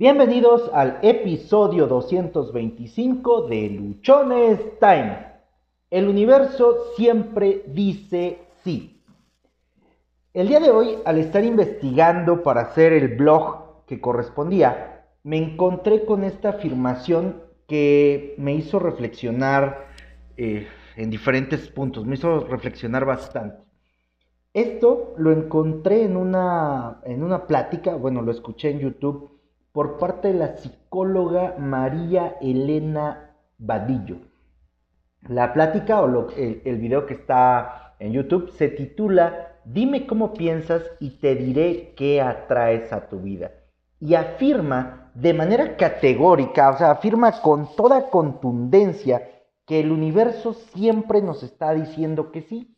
Bienvenidos al episodio 225 de Luchones Time. El universo siempre dice sí. El día de hoy, al estar investigando para hacer el blog que correspondía, me encontré con esta afirmación que me hizo reflexionar eh, en diferentes puntos, me hizo reflexionar bastante. Esto lo encontré en una, en una plática, bueno, lo escuché en YouTube por parte de la psicóloga María Elena Vadillo. La plática o el, el video que está en YouTube se titula Dime cómo piensas y te diré qué atraes a tu vida. Y afirma de manera categórica, o sea, afirma con toda contundencia que el universo siempre nos está diciendo que sí.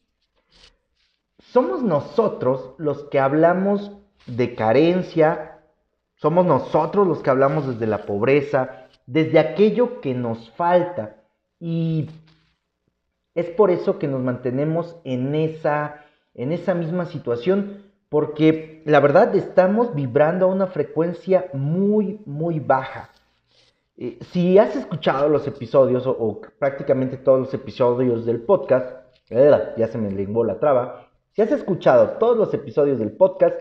Somos nosotros los que hablamos de carencia, somos nosotros los que hablamos desde la pobreza, desde aquello que nos falta. Y es por eso que nos mantenemos en esa, en esa misma situación, porque la verdad estamos vibrando a una frecuencia muy, muy baja. Eh, si has escuchado los episodios o, prácticamente todos los episodios del podcast, ya se me lenguó la traba, si has escuchado todos los episodios del podcast,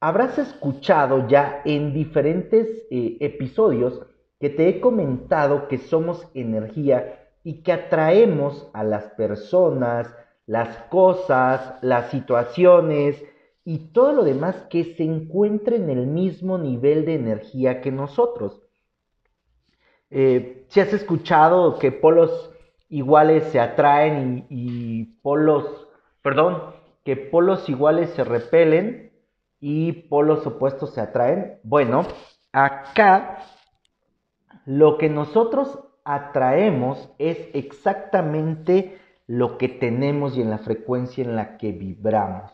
habrás escuchado ya en diferentes eh, episodios que te he comentado que somos energía y que atraemos a las personas, las cosas, las situaciones y todo lo demás que se encuentre en el mismo nivel de energía que nosotros. Eh, si has escuchado que polos iguales se atraen y, polos, perdón, que polos iguales se repelen y polos opuestos se atraen. Bueno, acá lo que nosotros atraemos es exactamente lo que tenemos y en la frecuencia en la que vibramos.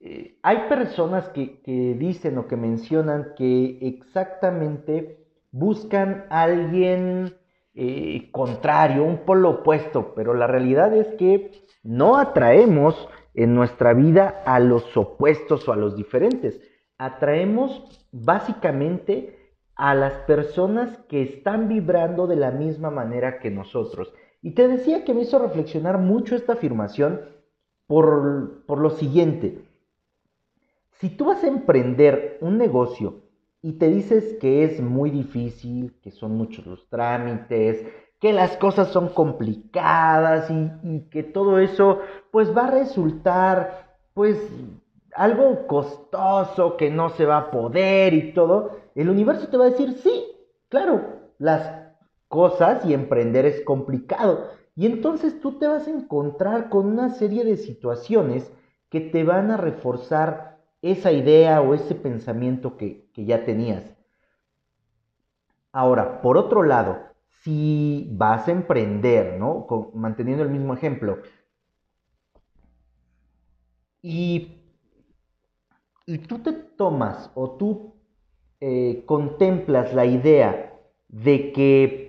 Eh, hay personas que, que, dicen o que mencionan que exactamente buscan a alguien eh, contrario, un polo opuesto, pero la realidad es que no atraemos en nuestra vida a los opuestos o a los diferentes. Atraemos básicamente a las personas que están vibrando de la misma manera que nosotros. Y te decía que me hizo reflexionar mucho esta afirmación por, por lo siguiente. Si tú vas a emprender un negocio y te dices que es muy difícil, que son muchos los trámites, que las cosas son complicadas y, que todo eso pues va a resultar pues algo costoso, que no se va a poder y todo, el universo te va a decir, sí, claro, las cosas y emprender es complicado. Y entonces tú te vas a encontrar con una serie de situaciones que te van a reforzar esa idea o ese pensamiento que, ya tenías. Ahora, por otro lado, si vas a emprender, ¿no? manteniendo el mismo ejemplo, y, y tú te tomas o tú eh, contemplas la idea de que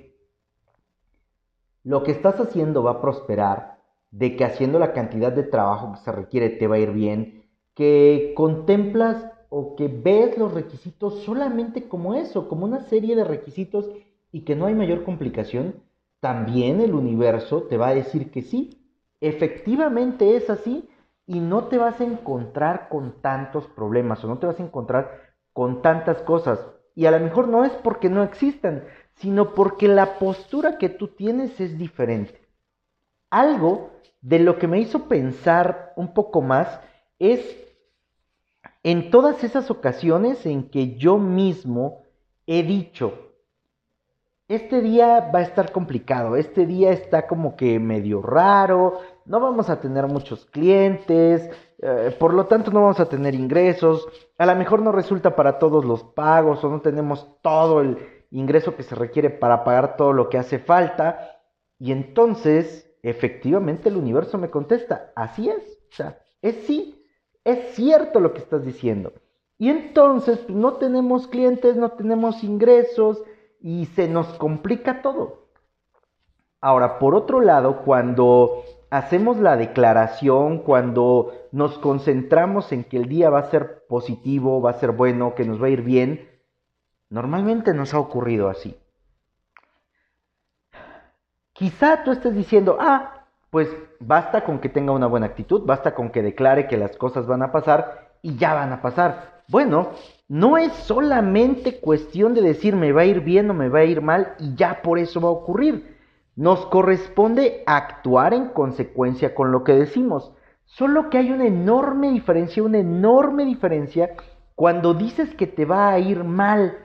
lo que estás haciendo va a prosperar, de que haciendo la cantidad de trabajo que se requiere te va a ir bien, que contemplas o que ves los requisitos solamente como eso, como una serie de requisitos y que no hay mayor complicación, también el universo te va a decir que sí, efectivamente es así y no te vas a encontrar con tantos problemas o no te vas a encontrar con tantas cosas. Y a lo mejor no es porque no existan, sino porque la postura que tú tienes es diferente. Algo de lo que me hizo pensar un poco más es en todas esas ocasiones en que yo mismo he dicho, este día va a estar complicado, este día está como que medio raro, no vamos a tener muchos clientes, eh, por lo tanto no vamos a tener ingresos, a lo mejor no resulta para todos los pagos o no tenemos todo el ingreso que se requiere para pagar todo lo que hace falta. Y entonces, efectivamente, el universo me contesta, así es, o sea, es sí, es cierto lo que estás diciendo. Y entonces pues, no tenemos clientes, no tenemos ingresos y se nos complica todo. Ahora, por otro lado, cuando hacemos la declaración, cuando nos concentramos en que el día va a ser positivo, va a ser bueno, que nos va a ir bien, Normalmente nos ha ocurrido así. Quizá tú estés diciendo, ah, pues basta con que tenga una buena actitud, basta con que declare que las cosas van a pasar y ya van a pasar. Bueno, no es solamente cuestión de decir me va a ir bien o me va a ir mal y ya por eso va a ocurrir. Nos corresponde actuar en consecuencia con lo que decimos. Solo que hay una enorme diferencia, una enorme diferencia cuando dices que te va a ir mal.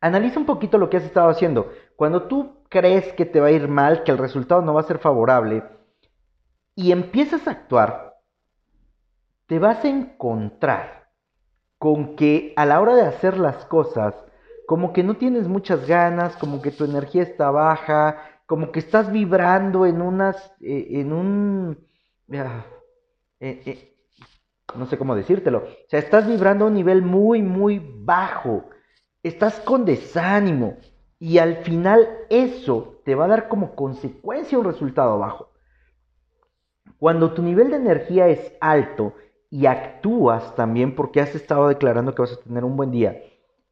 Analiza un poquito lo que has estado haciendo. Cuando tú crees que te va a ir mal, que el resultado no va a ser favorable, y empiezas a actuar, te vas a encontrar con que a la hora de hacer las cosas, como que no tienes muchas ganas, como que tu energía está baja, como que estás vibrando en unas, eh, en un, ah, eh, eh, no sé cómo decírtelo, o sea, estás vibrando a un nivel muy, muy bajo, estás con desánimo. Y al final eso te va a dar como consecuencia un resultado bajo. Cuando tu nivel de energía es alto y actúas también porque has estado declarando que vas a tener un buen día,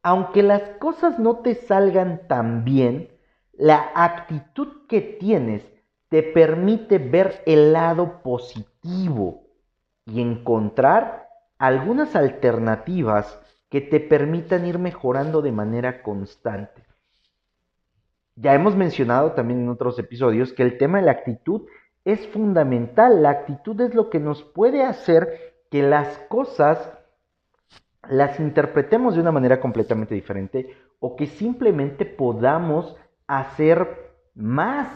aunque las cosas no te salgan tan bien, la actitud que tienes te permite ver el lado positivo y encontrar algunas alternativas que te permitan ir mejorando de manera constante. Ya hemos mencionado también en otros episodios que el tema de la actitud es fundamental. La actitud es lo que nos puede hacer que las cosas las interpretemos de una manera completamente diferente o que simplemente podamos hacer más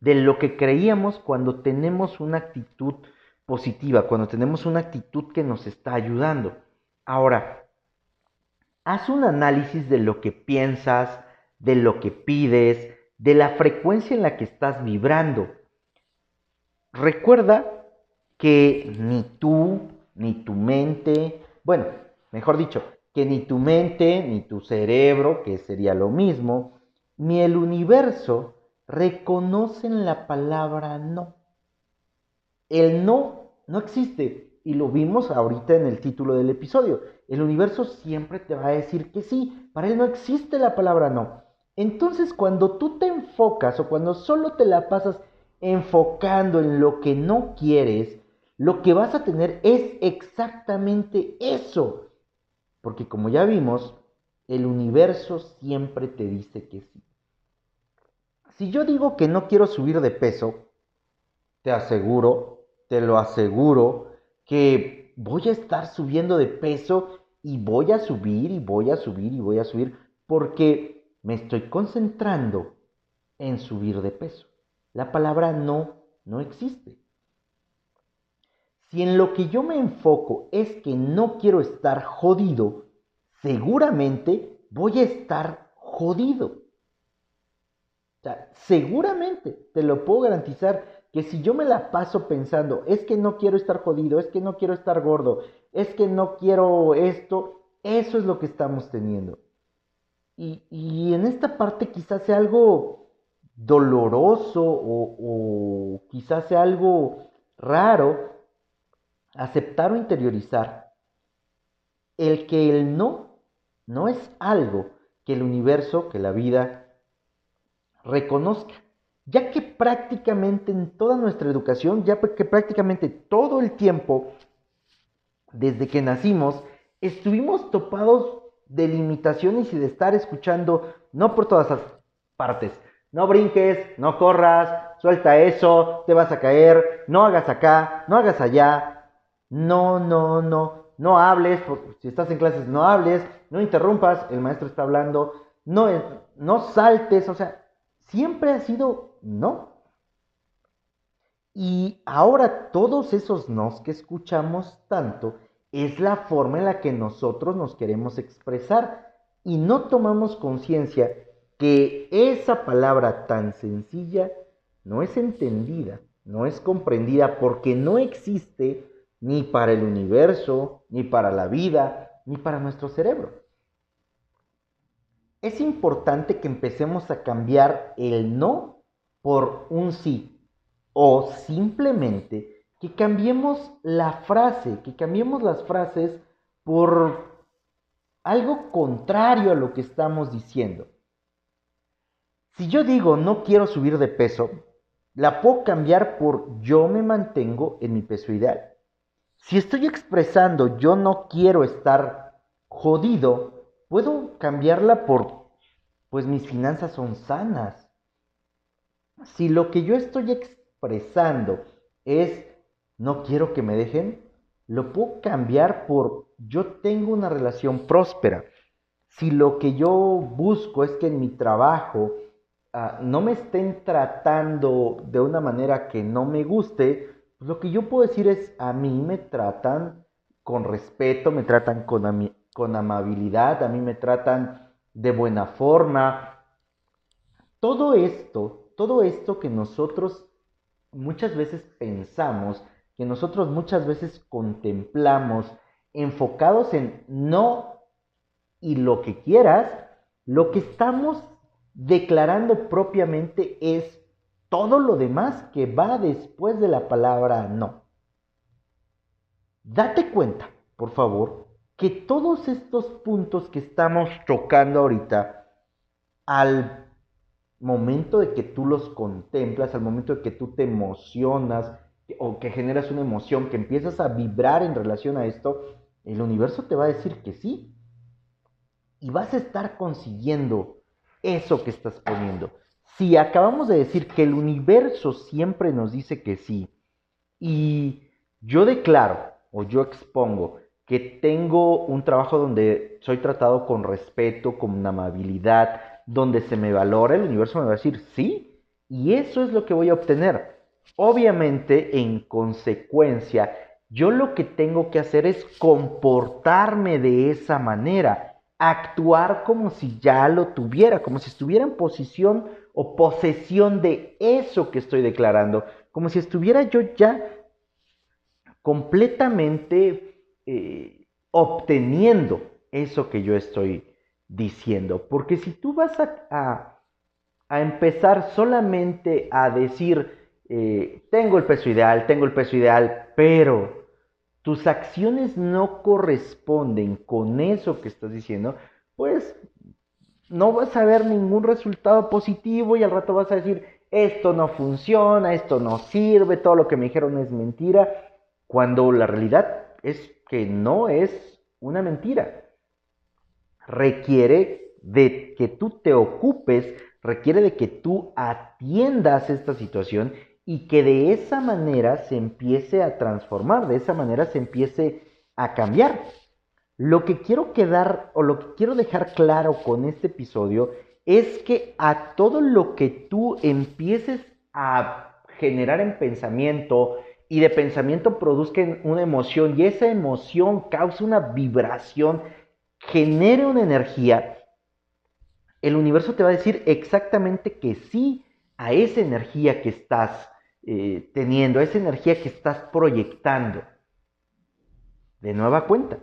de lo que creíamos cuando tenemos una actitud positiva, cuando tenemos una actitud que nos está ayudando. Ahora, haz un análisis de lo que piensas, de lo que pides, de la frecuencia en la que estás vibrando. Recuerda que ni tú, ni tu mente, bueno, mejor dicho, que ni tu mente, ni tu cerebro, que sería lo mismo, ni el universo reconocen la palabra no. El no no existe y lo vimos ahorita en el título del episodio. El universo siempre te va a decir que sí, para él no existe la palabra no. Entonces cuando tú te enfocas o cuando solo te la pasas enfocando en lo que no quieres, lo que vas a tener es exactamente eso. Porque como ya vimos, el universo siempre te dice que sí. Si yo digo que no quiero subir de peso, te aseguro, te lo aseguro, que voy a estar subiendo de peso y voy a subir y voy a subir y voy a subir porque me estoy concentrando en subir de peso. La palabra no no existe. Si en lo que yo me enfoco es que no quiero estar jodido, seguramente voy a estar jodido. O sea, seguramente te lo puedo garantizar que si yo me la paso pensando, es que no quiero estar jodido, es que no quiero estar gordo, es que no quiero esto, eso es lo que estamos teniendo. Y, y en esta parte quizás sea algo doloroso o, o quizás sea algo raro, aceptar o interiorizar el que el no no es algo que el universo, que la vida reconozca, ya que prácticamente en toda nuestra educación, ya que prácticamente todo el tiempo, desde que nacimos, estuvimos topados de limitaciones y de estar escuchando, no por todas las partes, no brinques, no corras, suelta eso, te vas a caer, no hagas acá, no hagas allá, no, no, no, no hables, si estás en clases no hables, no interrumpas, el maestro está hablando, no, no saltes, o sea, siempre ha sido no. Y ahora todos esos nos que escuchamos tanto es la forma en la que nosotros nos queremos expresar y no tomamos conciencia que esa palabra tan sencilla no es entendida, no es comprendida porque no existe ni para el universo, ni para la vida, ni para nuestro cerebro. Es importante que empecemos a cambiar el no por un sí o simplemente que cambiemos la frase, que cambiemos las frases por algo contrario a lo que estamos diciendo. Si yo digo no quiero subir de peso, la puedo cambiar por yo me mantengo en mi peso ideal. Si estoy expresando yo no quiero estar jodido, puedo cambiarla por pues mis finanzas son sanas. Si lo que yo estoy expresando es no quiero que me dejen, lo puedo cambiar por yo tengo una relación próspera. Si lo que yo busco es que en mi trabajo ah, no me estén tratando de una manera que no me guste, pues lo que yo puedo decir es, a mí me tratan con respeto, me tratan con, con amabilidad, a mí me tratan de buena forma. Todo esto, todo esto que nosotros muchas veces pensamos que nosotros muchas veces contemplamos enfocados en no y lo que quieras, lo que estamos declarando propiamente es todo lo demás que va después de la palabra no. Date cuenta, por favor, que todos estos puntos que estamos tocando ahorita, al momento de que tú los contemplas, al momento de que tú te emocionas, o que generas una emoción, que empiezas a vibrar en relación a esto, el universo te va a decir que sí. Y vas a estar consiguiendo eso que estás poniendo. Si acabamos de decir que el universo siempre nos dice que sí, y yo declaro o yo expongo que tengo un trabajo donde soy tratado con respeto, con amabilidad, donde se me valora, el universo me va a decir sí, y eso es lo que voy a obtener. Obviamente, en consecuencia, yo lo que tengo que hacer es comportarme de esa manera, actuar como si ya lo tuviera, como si estuviera en posición o posesión de eso que estoy declarando, como si estuviera yo ya completamente eh, obteniendo eso que yo estoy diciendo. Porque si tú vas a empezar solamente a decir, eh, tengo el peso ideal, tengo el peso ideal, pero tus acciones no corresponden con eso que estás diciendo, pues no vas a ver ningún resultado positivo y al rato vas a decir, esto no funciona, esto no sirve, todo lo que me dijeron es mentira, cuando la realidad es que no es una mentira. Requiere de que tú te ocupes, requiere de que tú atiendas esta situación y que de esa manera se empiece a transformar, de esa manera se empiece a cambiar. Lo que quiero quedar o lo que quiero dejar claro con este episodio es que a todo lo que tú empieces a generar en pensamiento y de pensamiento produzca una emoción y esa emoción causa una vibración, genere una energía, el universo te va a decir exactamente que sí a esa energía que estás eh, teniendo, esa energía que estás proyectando. De nueva cuenta,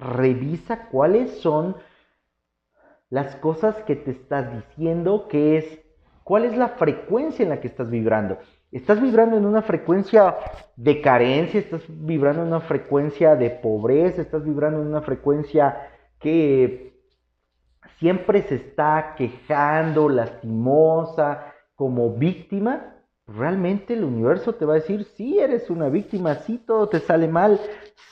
revisa cuáles son las cosas que te estás diciendo, que es, cuál es la frecuencia en la que estás vibrando. Estás vibrando en una frecuencia de carencia, estás vibrando en una frecuencia de pobreza, estás vibrando en una frecuencia que siempre se está quejando, lastimosa, como víctima realmente el universo te va a decir, sí eres una víctima, sí todo te sale mal,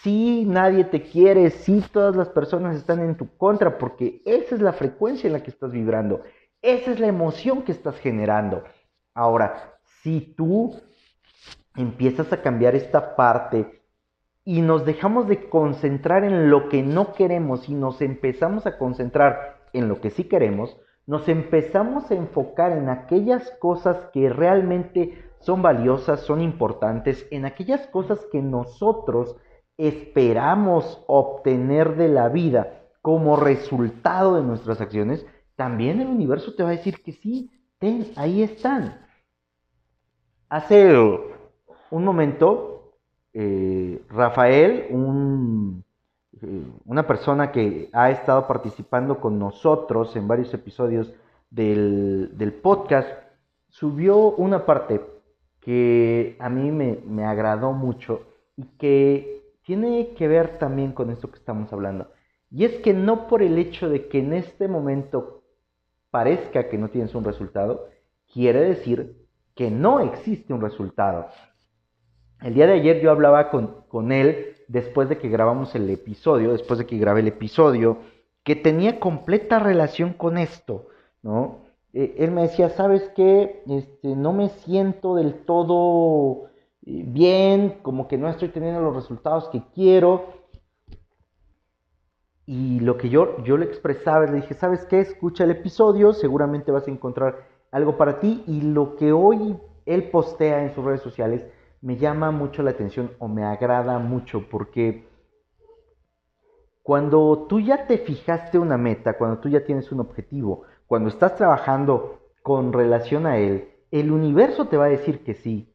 sí nadie te quiere, sí todas las personas están en tu contra, porque esa es la frecuencia en la que estás vibrando, esa es la emoción que estás generando. Ahora, si tú empiezas a cambiar esta parte y nos dejamos de concentrar en lo que no queremos y nos empezamos a concentrar en lo que sí queremos, nos empezamos a enfocar en aquellas cosas que realmente son valiosas, son importantes, en aquellas cosas que nosotros esperamos obtener de la vida como resultado de nuestras acciones, también el universo te va a decir que sí, ahí están. Hace un momento, eh, Rafael, un una persona que ha estado participando con nosotros en varios episodios del, podcast, subió una parte que a mí me, me agradó mucho y que tiene que ver también con esto que estamos hablando. Y es que no por el hecho de que en este momento parezca que no tienes un resultado, quiere decir que no existe un resultado. El día de ayer yo hablaba con, con él después de que grabamos el episodio, después de que grabé el episodio, que tenía completa relación con esto, ¿no? Eh, él me decía, ¿sabes qué? Este, no me siento del todo eh, bien, como que no estoy teniendo los resultados que quiero. Y lo que yo, yo le expresaba, le dije, ¿sabes qué? Escucha el episodio, seguramente vas a encontrar algo para ti. Y lo que hoy él postea en sus redes sociales me llama mucho la atención o me agrada mucho porque cuando tú ya te fijaste una meta, cuando tú ya tienes un objetivo, cuando estás trabajando con relación a él, el universo te va a decir que sí.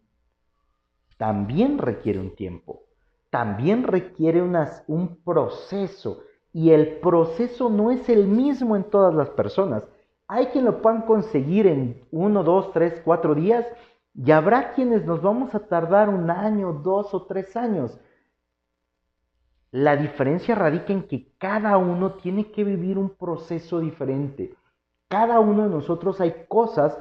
También requiere un tiempo, también requiere un proceso y el proceso no es el mismo en todas las personas. Hay quien lo puedan conseguir en uno, dos, tres, cuatro días y habrá quienes nos vamos a tardar un año, dos o tres años. La diferencia radica en que cada uno tiene que vivir un proceso diferente. Cada uno de nosotros hay cosas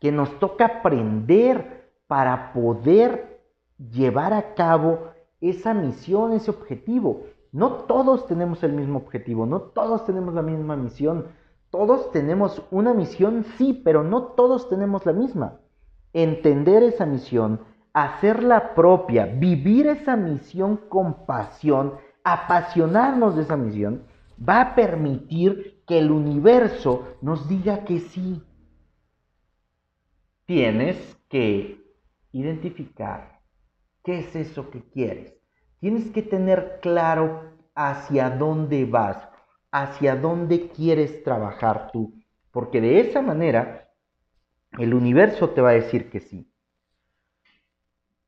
que nos toca aprender para poder llevar a cabo esa misión, ese objetivo. No todos tenemos el mismo objetivo, no todos tenemos la misma misión. Todos tenemos una misión, sí, pero no todos tenemos la misma. Entender esa misión, hacerla propia, vivir esa misión con pasión, apasionarnos de esa misión, va a permitir que el universo nos diga que sí. Tienes que identificar qué es eso que quieres. Tienes que tener claro hacia dónde vas, hacia dónde quieres trabajar tú, porque de esa manera el universo te va a decir que sí.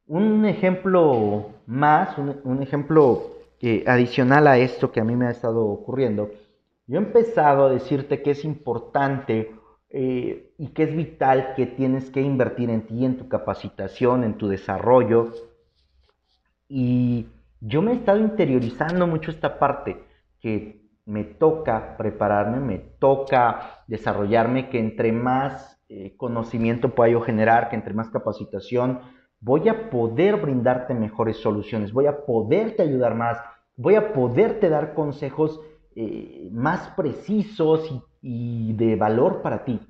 Un ejemplo más, un, ejemplo adicional a esto que a mí me ha estado ocurriendo, yo he empezado a decirte que es importante eh, y que es vital que tienes que invertir en ti, en tu capacitación, en tu desarrollo. Y yo me he estado interiorizando mucho esta parte, que me toca prepararme, me toca desarrollarme, que entre más eh, conocimiento pueda yo generar, que entre más capacitación, voy a poder brindarte mejores soluciones, voy a poderte ayudar más, voy a poderte dar consejos eh, más precisos y, de valor para ti.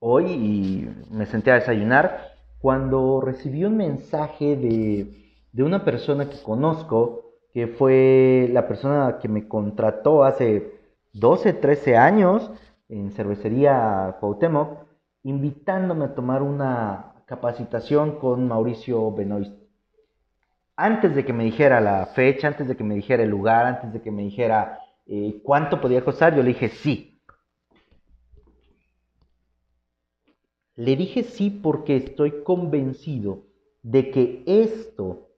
Hoy me senté a desayunar cuando recibí un mensaje de, de una persona que conozco, que fue la persona que me contrató hace 12, 13 años en cervecería Cuauhtémoc, invitándome a tomar una capacitación con Mauricio Benoist. Antes de que me dijera la fecha, antes de que me dijera el lugar, antes de que me dijera eh, cuánto podía costar, yo le dije sí. Le dije sí porque estoy convencido de que esto,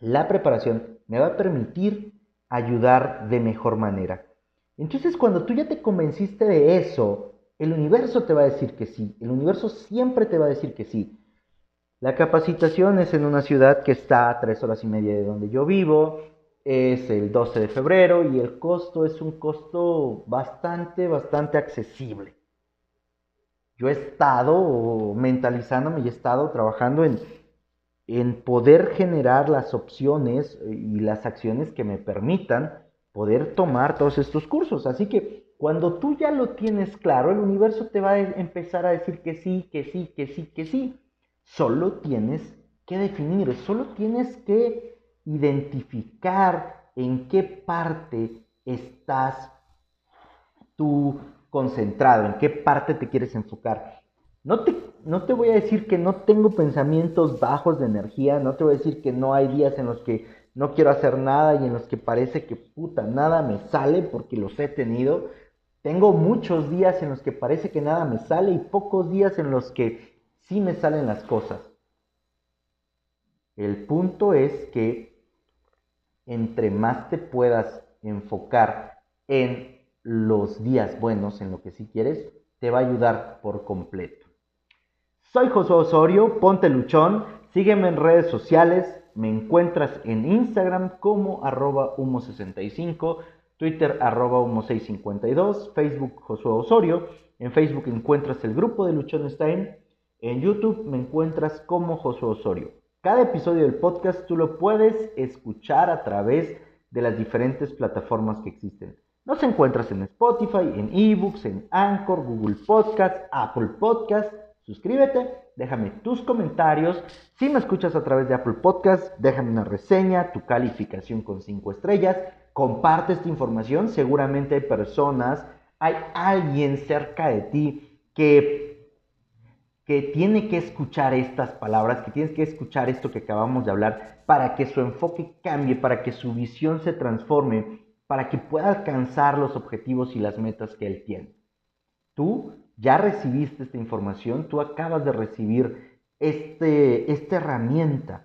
la preparación, me va a permitir ayudar de mejor manera. Entonces cuando tú ya te convenciste de eso, el universo te va a decir que sí, el universo siempre te va a decir que sí. La capacitación es en una ciudad que está a tres horas y media de donde yo vivo, es el 12 de febrero y el costo es un costo bastante, bastante accesible. Yo he estado mentalizándome y he estado trabajando en, en poder generar las opciones y las acciones que me permitan poder tomar todos estos cursos. Así que cuando tú ya lo tienes claro, el universo te va a empezar a decir que sí, que sí, que sí, que sí. Solo tienes que definir, solo tienes que identificar en qué parte estás tú concentrado, en qué parte te quieres enfocar. No te, no te voy a decir que no tengo pensamientos bajos de energía, no te voy a decir que no hay días en los que no quiero hacer nada y en los que parece que puta, nada me sale porque los he tenido. Tengo muchos días en los que parece que nada me sale y pocos días en los que sí me salen las cosas. El punto es que entre más te puedas enfocar en los días buenos, en lo que sí quieres, te va a ayudar por completo. Soy José Osorio, ponte luchón, sígueme en redes sociales, Me encuentras en Instagram como arroba humo65, Twitter arroba humo652, Facebook Josué Osorio. En Facebook encuentras el grupo de Luchones Time. En YouTube me encuentras como Josué Osorio. Cada episodio del podcast tú lo puedes escuchar a través de las diferentes plataformas que existen. Nos encuentras en Spotify, en eBooks, en Anchor, Google Podcast, Apple Podcast. Suscríbete, déjame tus comentarios. Si me escuchas a través de Apple Podcast, déjame una reseña, tu calificación con 5 estrellas. Comparte esta información. Seguramente hay personas, hay alguien cerca de ti que, que tiene que escuchar estas palabras, que tienes que escuchar esto que acabamos de hablar para que su enfoque cambie, para que su visión se transforme para que pueda alcanzar los objetivos y las metas que él tiene. Tú ya recibiste esta información, tú acabas de recibir este, esta herramienta.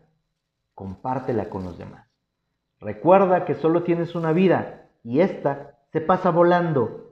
Compártela con los demás. Recuerda que solo tienes una vida y esta se pasa volando.